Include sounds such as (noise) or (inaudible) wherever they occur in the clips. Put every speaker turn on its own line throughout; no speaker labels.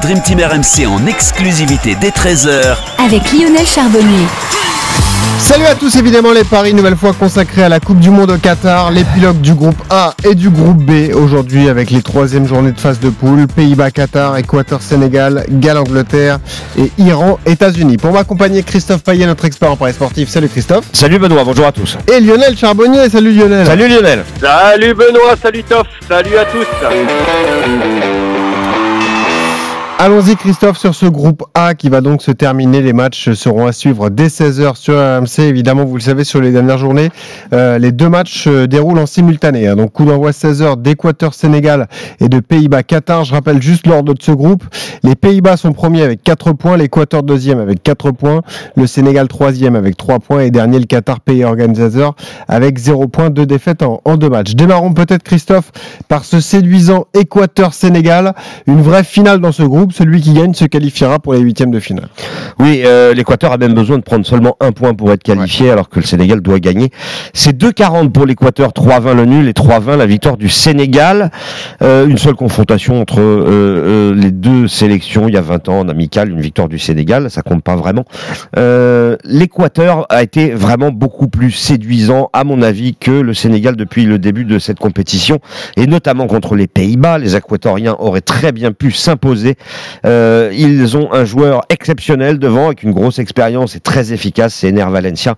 Dream Team RMC en exclusivité dès 13h
avec Lionel Charbonnier.
Salut à tous, évidemment les paris nouvelle fois consacrés à la Coupe du Monde au Qatar, l'épilogue du groupe A et du groupe B aujourd'hui avec les troisièmes journées de phase de poule, Pays-Bas, Qatar, Équateur, Sénégal, Galles, Angleterre et Iran, États-Unis. Pour m'accompagner, Christophe Payet, notre expert en paris sportif. Salut Christophe.
Salut Benoît, bonjour à tous.
Et Lionel Charbonnier, salut Lionel.
Salut Lionel.
Salut Benoît, salut Toff, salut à tous.
Allons-y Christophe sur ce groupe A qui va donc se terminer. Les matchs seront à suivre dès 16h sur RMC. Évidemment, vous le savez, sur les dernières journées, euh, les deux matchs se déroulent en simultané. Hein. Donc coup d'envoi 16h d'Équateur-Sénégal et de Pays-Bas-Qatar. Je rappelle juste l'ordre de ce groupe. Les Pays-Bas sont premiers avec 4 points, l'Équateur deuxième avec 4 points, le Sénégal troisième avec 3 points et dernier le Qatar pays organisateur avec 0 points, de défaites en, en deux matchs. Démarrons peut-être Christophe par ce séduisant Équateur-Sénégal. Une vraie finale dans ce groupe celui qui gagne se qualifiera pour les huitièmes de finale.
Oui, euh, l'Équateur a même besoin de prendre seulement un point pour être qualifié, alors que le Sénégal doit gagner. C'est 2,40 pour l'Équateur, 3,20 le nul et 3,20 la victoire du Sénégal. Euh, une seule confrontation entre euh, euh, les deux sélections il y a 20 ans en amical, une victoire du Sénégal, ça compte pas vraiment. Euh, L'Équateur a été vraiment beaucoup plus séduisant, à mon avis, que le Sénégal depuis le début de cette compétition, et notamment contre les Pays-Bas. Les Équatoriens auraient très bien pu s'imposer. Euh, ils ont un joueur exceptionnel devant, avec une grosse expérience et très efficace, c'est Ener Valencia.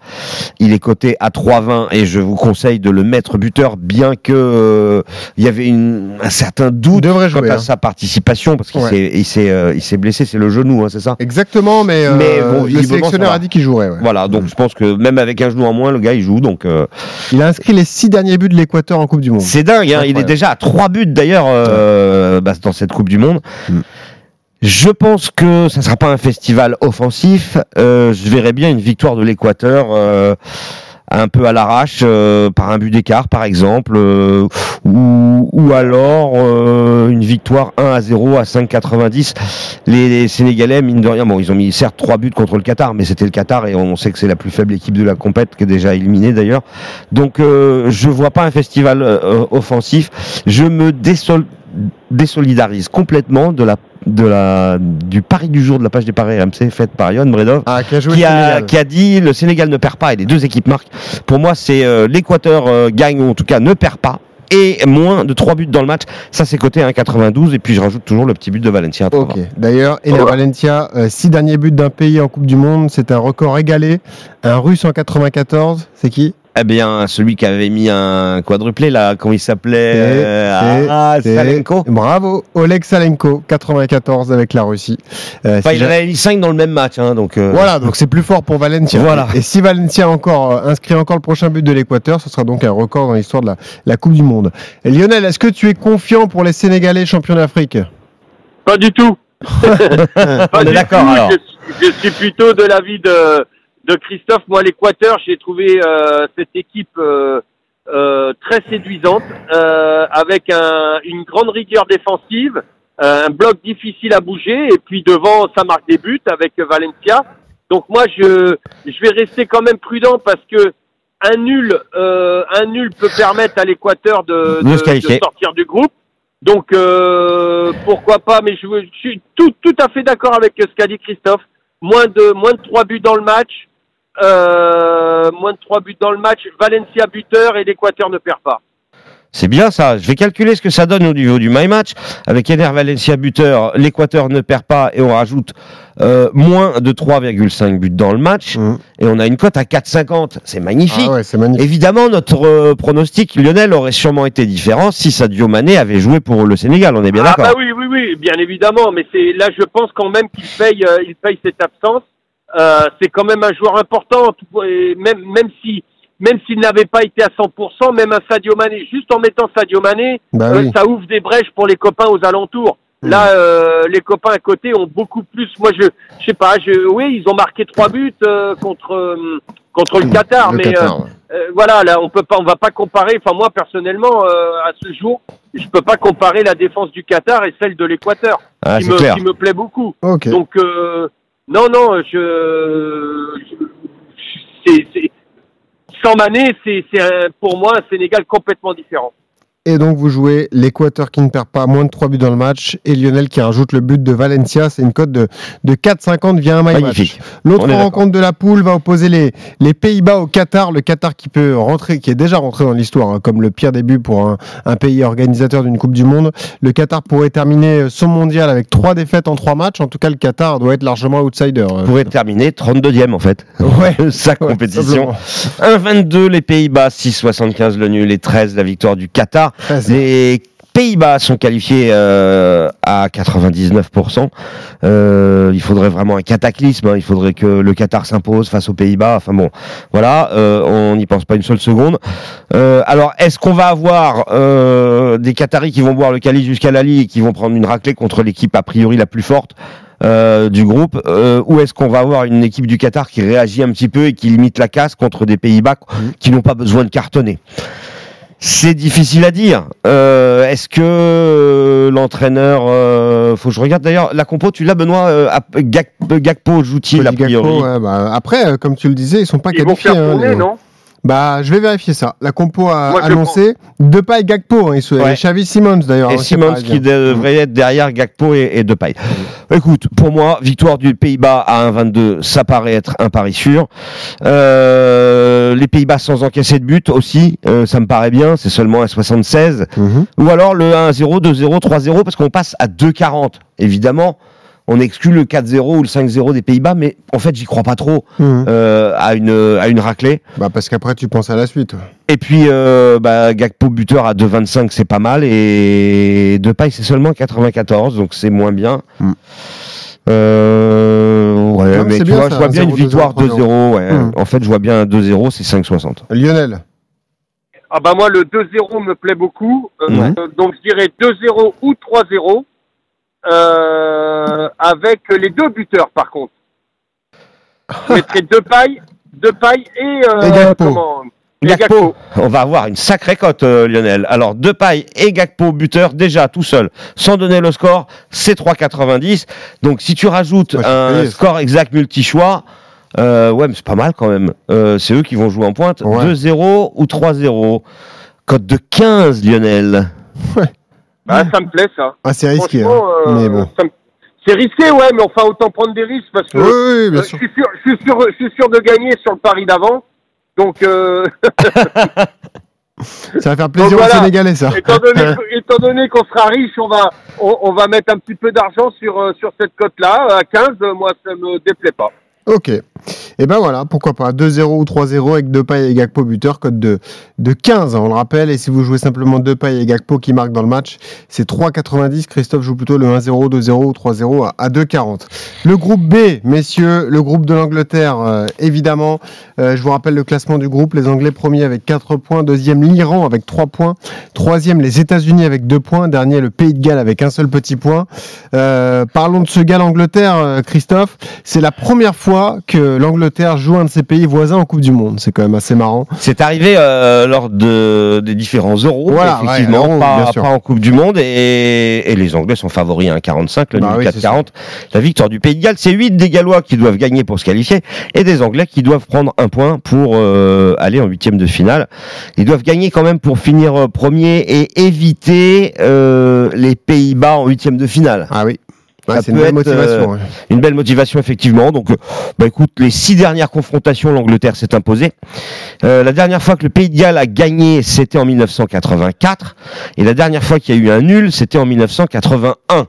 Il est coté à 3,20 et je vous conseille de le mettre buteur, bien que euh, il y avait une, un certain doute quant
jouer,
à
hein.
sa participation, parce qu'il
Ouais.
s'est euh, s'est blessé, c'est le genou, hein, c'est ça?
Exactement, mais,
Mais bon,
le sélectionneur a dit qu'il jouerait. ouais.
Voilà, donc je pense que même avec un genou en moins, le gars il joue, donc
Il a inscrit les six derniers buts de l'Équateur en Coupe du Monde.
c'est dingue. Hein, il est déjà à trois buts d'ailleurs bah, dans cette Coupe du Monde.
Mm.
Je pense que ça sera pas un festival offensif. Euh, je verrais bien une victoire de l'Équateur. euh, un peu à l'arrache euh, par un but d'écart par exemple euh, ou, ou alors euh, une victoire 1 à 0 à 5,90 les, les Sénégalais mine de rien bon ils ont mis certes trois buts contre le Qatar mais c'était le Qatar et on sait que c'est la plus faible équipe de la compète qui est déjà éliminée d'ailleurs donc euh, je vois pas un festival euh, offensif je me désol- désolidarise complètement de la de la du pari du jour de la page des paris RMC faite par Yann Bredov
Ah, qui a joué
qui
le
a,
Sénégal.
qui a dit le Sénégal ne perd pas et les deux équipes marquent. Pour moi, c'est euh, l'Équateur euh, gagne ou en tout cas ne perd pas et moins de 3 buts dans le match. Ça, c'est coté à 1,92 et puis je rajoute toujours le petit but de Valencia. à 3,20.
Ok. D'ailleurs, Ener
Oh.
Valencia, euh, six derniers buts d'un pays en Coupe du Monde, c'est un record égalé. Un Russe en 94, c'est qui?
Eh bien, celui qui avait mis un quadruplé là, comment il s'appelait euh, Ah,
c'est-
Salenko.
Bravo, Oleg Salenko, 94 avec la Russie. Euh,
Enfin,
si
il
ja-
en avait mis 5 dans le même match, hein, donc. euh,
Voilà, donc c'est plus fort pour Valencia.
Voilà.
Et si Valencia encore euh, inscrit encore le prochain but de l'Équateur, ce sera donc un record dans l'histoire de la, la Coupe du Monde. Et Lionel, est-ce que tu es confiant pour les Sénégalais champions d'Afrique?
Pas du tout. (laughs) Pas
On est
du
d'accord,
tout.
alors.
Je, je suis plutôt de l'avis de, de Christophe. Moi, l'Équateur, j'ai trouvé euh, cette équipe euh, euh, très séduisante, euh, avec un, une grande rigueur défensive, euh, un bloc difficile à bouger, et puis devant, ça marque des buts avec Valencia. Donc moi, je, je vais rester quand même prudent parce que un nul, euh, un nul peut permettre à l'Équateur de, sortir du groupe. Donc euh, pourquoi pas Mais je, je suis tout, tout à fait d'accord avec ce qu'a dit Christophe. Moins de moins de trois buts dans le match, euh, moins de trois buts dans le match. Valencia buteur et l'Équateur ne perd pas.
C'est bien ça. Je vais calculer ce que ça donne au niveau du my match. Avec Ener Valencia buteur, l'Équateur ne perd pas et on rajoute euh, moins de 3,5 buts dans le match.
Mhm.
Et on a une cote à 4,50. C'est magnifique.
Ah ouais, c'est magnifique.
Évidemment, notre euh, pronostic, Lionel, aurait sûrement été différent si Sadio Mané avait joué pour le Sénégal. On est bien
ah
d'accord.
bah oui, oui, oui, bien évidemment. Mais c'est là, je pense quand même qu'il paye, euh, il paye cette absence. Euh, c'est quand même un joueur important. tout- et même même si même s'il n'avait pas été à 100%, même un Sadio Mané, juste en mettant Sadio Mané,
Bah
Euh, ça ouvre des brèches pour les copains aux alentours.
Hmm.
Là, euh, les copains à côté ont beaucoup plus. Moi, je, je sais pas. Je, oui, ils ont marqué trois buts euh, contre contre le Qatar,
Le
mais
Qatar, ouais.
euh, voilà, là, on peut pas, on va pas comparer. Enfin, moi, personnellement, à ce jour, je peux pas comparer la défense du Qatar et celle de l'Équateur,
Ah,
qui me,
clair.
qui me plaît beaucoup. Donc, non, non, je, c'est, sans Mané, c'est, c'est pour moi un Sénégal complètement différent.
Et donc vous jouez l'Équateur qui ne perd pas moins de 3 buts dans le match et Lionel qui rajoute le but de Valencia. C'est une cote de, de 4,50 via un.
Magnifique.
L'autre rencontre de la poule va opposer les, les Pays-Bas au Qatar. Le Qatar qui peut rentrer, qui est déjà rentré dans l'histoire hein, comme le pire début pour un, un pays organisateur d'une Coupe du Monde. Le Qatar pourrait terminer son mondial avec trois défaites en trois matchs. En tout cas, le Qatar doit être largement outsider.
On pourrait terminer 32e en fait. (laughs)
Ouais. (laughs)
Sa compétition.
simplement.
1,22 les Pays-Bas, 6,75 le nul et 13 la victoire du Qatar. Les Pays-Bas sont qualifiés euh, à 99%. Euh, il faudrait vraiment un cataclysme. hein. Il faudrait que le Qatar s'impose face aux Pays-Bas. Enfin bon, voilà, euh, on n'y pense pas une seule seconde. Euh, alors, est-ce qu'on va avoir euh, des Qataris qui vont boire le calice jusqu'à la Ligue et qui vont prendre une raclée contre l'équipe a priori la plus forte euh, du groupe euh, ou est-ce qu'on va avoir une équipe du Qatar qui réagit un petit peu et qui limite la casse contre des Pays-Bas qui n'ont pas besoin de cartonner? C'est difficile à dire. Euh, Est-ce que euh, l'entraîneur, euh, faut que je regarde d'ailleurs la compo. Tu l'as Benoît euh, Gak- Gakpo joue-t-il a
Cody
priori?
Gakpo, ouais, bah, après, euh, comme tu le disais, ils sont pas
Ils vont faire
hein,
tourner,
les-
non?
Bah, je vais vérifier ça. La compo a
Moi,
annoncé Depay et Gakpo. Hein, ils sont,
Ouais.
et Xavi Simons d'ailleurs.
Et
hein,
Simons qui devrait être derrière Gakpo et, et Depay. Écoute, pour moi, victoire du Pays-Bas à 1,22, ça paraît être un pari sûr. Euh, les Pays-Bas sans encaisser de but aussi, euh, ça me paraît bien. C'est seulement à 76.
Mhm.
Ou alors le 1-0, 2-0, 3-0, parce qu'on passe à 2,40. Évidemment, on exclut le 4-0 ou le 5-0 des Pays-Bas, mais en fait, j'y crois pas trop
Mhm.
euh, à, une, à une raclée.
Bah, parce qu'après, tu penses à la suite.
Et puis, euh, bah, Gakpo buteur à 2,25, c'est pas mal. Et Depay, c'est seulement 94, donc c'est moins bien.
Mm.
Euh, ouais,
Non, mais
tu
bien,
vois,
ça,
je vois bien
1-0,
une victoire
2-0,
2-0. Ouais.
Mm.
En fait, je vois bien un 2-0, c'est 5,60.
Lionel.
Ah bah moi le 2-0 me plaît beaucoup. Euh,
Ouais.
euh, donc je dirais 2-0 ou 3-0 euh, avec les deux buteurs par contre. Je mettrais deux pailles, deux pailles et, euh,
Et Gakpo.
comment
Gakpo, on va avoir une sacrée cote, euh, Lionel. Alors, Depay et Gakpo buteur, déjà tout seul, sans donner le score, c'est 3,90. Donc, si tu rajoutes
Ouais,
un score exact multi-choix, euh, ouais, mais c'est pas mal quand même. Euh, c'est eux qui vont jouer en pointe.
Ouais.
2-0 ou 3-0. Cote de 15, Lionel.
Ah, ça me plaît ça.
Ah, c'est risqué. Hein.
euh,
Mais bon.
me- C'est risqué, ouais, mais enfin autant prendre des risques parce que
Oui, oui, oui, bien
euh,
sûr.
je, suis sûr, je, suis sûr, je suis sûr de gagner sur le pari d'avant. Donc, euh, (laughs)
Ça va faire plaisir
voilà.
aux Sénégalais, ça. (laughs)
étant donné, qu'on sera riche, on va, on, on va mettre un petit peu d'argent sur, euh, sur cette cote-là. À 15, euh, moi, ça me déplaît pas.
Ok. Et ben voilà, pourquoi pas. 2-0 ou 3-0 avec Depay et Gakpo buteur, code de, de 15, hein, on le rappelle. Et si vous jouez simplement Depay et Gakpo qui marquent dans le match, c'est 3,90. Christophe joue plutôt le 1-0, 2-0 ou 3-0 à, à 2,40. Le groupe B, messieurs, le groupe de l'Angleterre, euh, évidemment. Euh, je vous rappelle le classement du groupe. Les Anglais premiers avec 4 points. Deuxième, l'Iran avec 3 points. Troisième, les États-Unis avec 2 points. Dernier, le Pays de Galles avec un seul petit point. Euh, parlons de ce Galles-Angleterre, Christophe. C'est la première fois que l'Angleterre joue un de ses pays voisins en Coupe du Monde. C'est quand même assez marrant.
C'est arrivé euh, lors de, des différents euros,
Voilà,
effectivement,
ouais,
pas, en Coupe du Monde, et, et les Anglais sont favoris à 1,45, le
Bah oui, c'est
4,40. La victoire du Pays de Galles, c'est 8 des Gallois qui doivent gagner pour se qualifier, et des Anglais qui doivent prendre un point pour euh, aller en huitième de finale. Ils doivent gagner quand même pour finir euh, premier et éviter euh, les Pays-Bas en huitième de finale.
Ah oui. Ouais, c'est une belle
être,
motivation.
euh,
ouais.
Une belle motivation effectivement. Donc, euh, bah écoute, les six dernières confrontations, l'Angleterre s'est imposée. Euh, la dernière fois que le Pays de Galles a gagné, c'était en 1984, et la dernière fois qu'il y a eu un nul, c'était en 1981.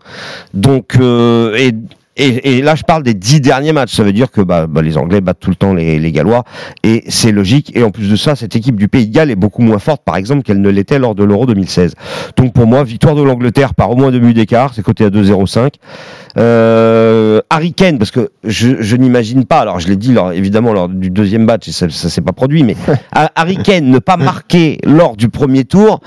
Donc, euh, et et, et là, je parle des dix derniers matchs. Ça veut dire que bah, bah, les Anglais battent tout le temps les, les Gallois, et c'est logique. Et en plus de ça, cette équipe du Pays de Galles est beaucoup moins forte, par exemple, qu'elle ne l'était lors de l'Euro 2016. Donc pour moi, victoire de l'Angleterre par au moins deux buts d'écart, c'est coté à 2,05. Euh, Harry Kane, parce que je, je n'imagine pas, alors je l'ai dit lors, évidemment lors du deuxième match, et ça, ça s'est pas produit, mais (laughs) Harry Kane ne pas marquer lors du premier tour,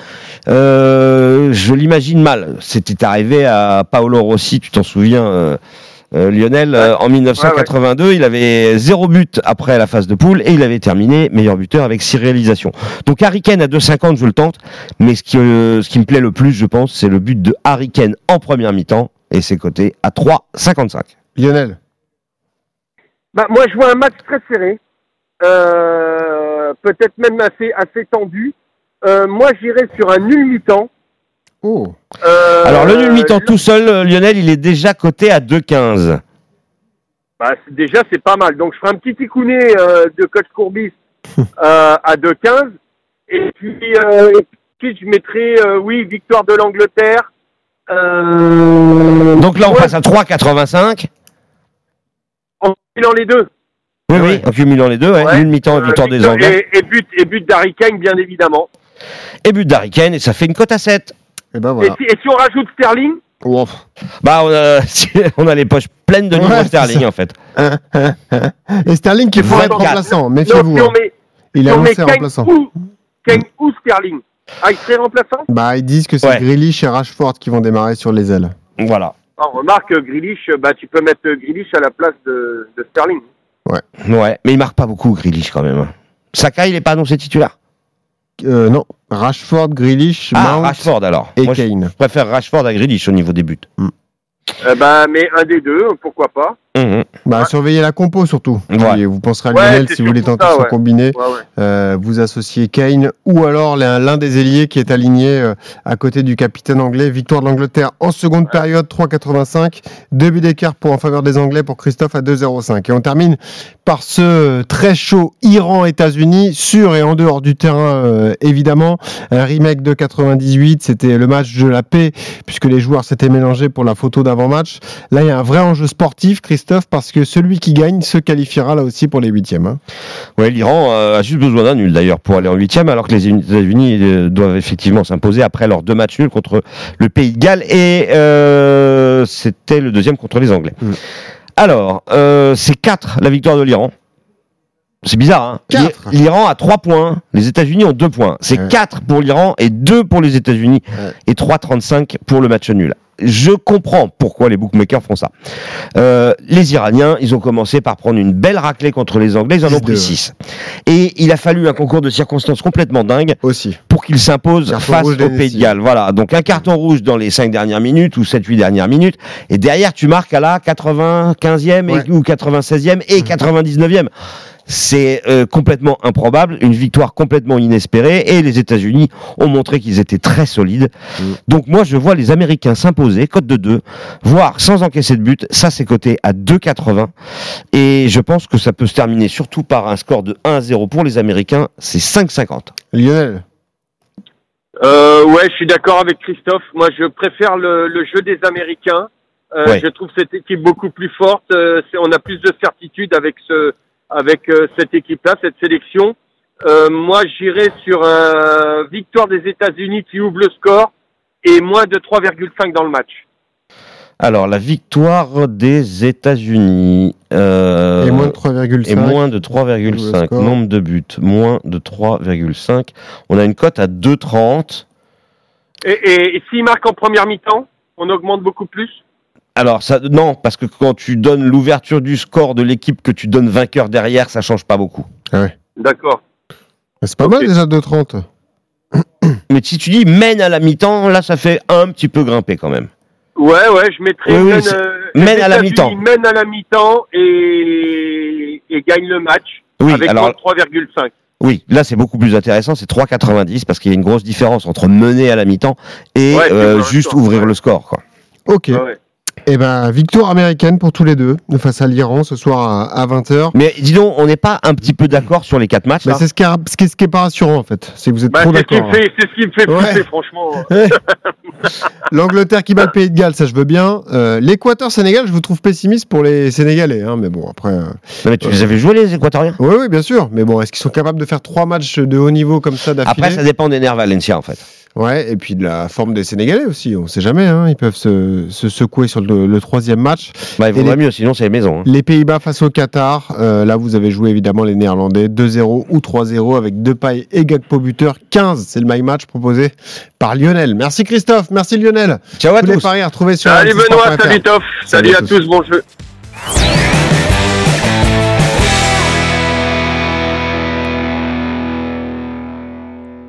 euh, je l'imagine mal. C'était arrivé à Paolo Rossi, tu t'en souviens euh, euh, Lionel, euh, en 1982, il avait zéro but après la phase de poule et il avait terminé meilleur buteur avec six réalisations. Donc Harry Kane à 2,50, je le tente, mais ce qui, euh, ce qui me plaît le plus, je pense, c'est le but de Harry Kane en première mi-temps et c'est coté à 3,55.
Lionel.
Bah, moi, je vois un match très serré, euh, peut-être même assez, assez tendu. Euh, moi, j'irais sur un nul mi-temps.
Oh.
Euh,
Alors le nul mi-temps tout seul, euh, Lionel, il est déjà coté à 2,15.
Bah, déjà, c'est pas mal. Donc, je ferai un petit ticounet euh, de coach Courbis (laughs) euh, à 2,15. Et puis, et puis, je mettrai, oui, victoire de l'Angleterre.
Donc là, on
ouais,
passe à 3,85.
en filant les deux.
Oui, oui, en cumulant les deux, ouais.
Ouais.
nul mi-temps et victoire des Anglais.
Et, et but, et but d'Harry Kane, bien évidemment.
Et but d'Harry Kane, et ça fait une cote à 7.
Et ben
Et, si, et si on rajoute Sterling.
Bah, on a, (laughs) on a les poches pleines de
Ouais,
sterling, en fait. (laughs)
Et Sterling qui est fort
24.
remplaçant, méfiez-vous. hein. Il
si
est annoncé remplaçant.
ou, ou Sterling. Ah, il serait remplaçant?
Bah, ils disent que c'est
Ouais.
Grealish et Rashford qui vont démarrer sur les ailes.
Voilà.
Ah, remarque, Grealish, bah, tu peux mettre Grealish à la place de, de Sterling.
Ouais, mais il marque pas beaucoup, Grealish, quand même. Saka, il est pas annoncé titulaire.
Euh, non, Rashford, Grealish,
Ah,
Mount
Rashford, alors.
et
Moi, je
Kane.
préfère Rashford à Grealish au niveau des buts.
Euh, bah, mais un des deux, pourquoi pas.
Bah, surveillez la compo surtout.
Ouais.
Et vous penserez à Lionel si vous voulez tenter son
ouais.
combiné.
Ouais, ouais.
Euh, vous associez Kane ou alors l'un l'un des ailiers qui est aligné euh, à côté du capitaine anglais. Victoire de l'Angleterre en seconde période, 3,85. Deux buts d'écart pour en faveur des Anglais pour Christophe à 2,05. Et on termine par ce très chaud Iran-États-Unis, sur et en dehors du terrain euh, évidemment. Un remake de 98, c'était le match de la paix puisque les joueurs s'étaient mélangés pour la photo d'avant-match. Là, il y a un vrai enjeu sportif, Christophe, parce que celui qui gagne se qualifiera là aussi pour les huitièmes. hein.
Ouais, l'Iran a juste besoin d'un nul d'ailleurs pour aller en huitième, alors que les États-Unis euh, doivent effectivement s'imposer après leurs deux matchs nuls contre le Pays de Galles et euh, c'était le deuxième contre les Anglais.
Mm.
Alors, euh, c'est 4 la victoire de l'Iran. C'est bizarre, hein L'Iran a 3 points, les États-Unis ont 2 points. C'est
Ouais.
4 pour l'Iran et 2 pour les États-Unis
Ouais.
et 3,35 pour le match nul. Je comprends pourquoi les bookmakers font ça. Euh, les Iraniens, ils ont commencé par prendre une belle raclée contre les Anglais, ils en ont
6-2,
pris 6. Et il a fallu un concours de circonstances complètement dingue
Aussi.
pour qu'ils s'imposent
Carton
face au Pays de. Galles. Voilà, donc un carton rouge dans les 5 dernières minutes ou 7-8 dernières minutes, et derrière tu marques à la 95e et-
Ouais.
ou 96e et 99e. C'est euh, complètement improbable, une victoire complètement inespérée, et les États-Unis ont montré qu'ils étaient très solides.
Mm.
Donc moi je vois les Américains s'imposer, cote de 2, voire sans encaisser de but, ça c'est coté à 2,80, et je pense que ça peut se terminer surtout par un score de 1-0 pour les Américains, c'est 5,50.
Lionel.
Euh, ouais, je suis d'accord avec Christophe. Moi, je préfère le, le jeu des Américains. Euh,
Ouais.
Je trouve cette équipe beaucoup plus forte. Euh, on a plus de certitude avec ce, avec euh, cette équipe-là, cette sélection. Euh, moi, j'irais sur un victoire des États-Unis qui ouvre le score et moins de 3,5 dans le match.
Alors, la victoire des États-Unis. euh,
et moins de 3,5.
et moins de
Le
3,5.
score.
Nombre de buts, moins de 3,5. On a une cote à 2,30.
Et, et, et s'il marque en première mi-temps, on augmente beaucoup plus?
Alors, ça, non, parce que quand tu donnes l'ouverture du score de l'équipe que tu donnes vainqueur derrière, ça change pas beaucoup.
D'accord.
C'est pas mal déjà 2,30.
Mais si tu dis mène à la mi-temps, là, ça fait un petit peu grimper quand même.
Ouais, ouais, je mettrais
Oui, oui,
mène, euh,
mène à la mi-temps.
Mène à la mi-temps et, et gagne le match
Oui,
avec
alors,
moins de 3,5.
oui, là, c'est beaucoup plus intéressant. C'est 3,90 parce qu'il y a une grosse différence entre mener à la mi-temps et
Ouais,
euh, juste
score,
ouvrir
ouais.
le score, quoi.
Ok.
Ouais, ouais.
Et ben, victoire américaine pour tous les deux, face à l'Iran ce soir à, 20h.
Mais dis donc, on n'est pas un petit peu d'accord sur les quatre matchs,
Mais
là
c'est ce qui, est, ce, qui est, ce qui est pas rassurant en fait. C'est que vous êtes
Bah,
trop
c'est ce qui
d'accord.
me fait, c'est ce qui me fait
Ouais.
pousser, franchement. (laughs)
hein. L'Angleterre qui bat le Pays de Galles, ça je veux bien. Euh, L'Équateur-Sénégal, je vous trouve pessimiste pour les Sénégalais. Hein, mais bon, après. euh,
Non, mais tu les avais joués, les Équatoriens
Oui, oui, bien sûr. Mais bon, est-ce qu'ils sont capables de faire trois matchs de haut niveau comme ça d'affilée
Après, ça dépend des nerfs Valencia, en fait.
Ouais, et puis de la forme des Sénégalais aussi. On sait jamais. Hein, ils peuvent se, se secouer sur le, le troisième match.
Bah, il vaudrait
les-
mieux, sinon c'est maison. hein.
Les Pays-Bas face au Qatar. euh, là, vous avez joué évidemment les Néerlandais 2-0 ou 3-0 avec Depay et Gakpo buteur. 15, c'est le my match proposé par Lionel. Merci Christophe, merci Lionel.
Ciao à
Tous les paris à retrouver sur
Salut Benoît, salut Toff,
Salut
salut
à
à
tous.
tous, bon jeu.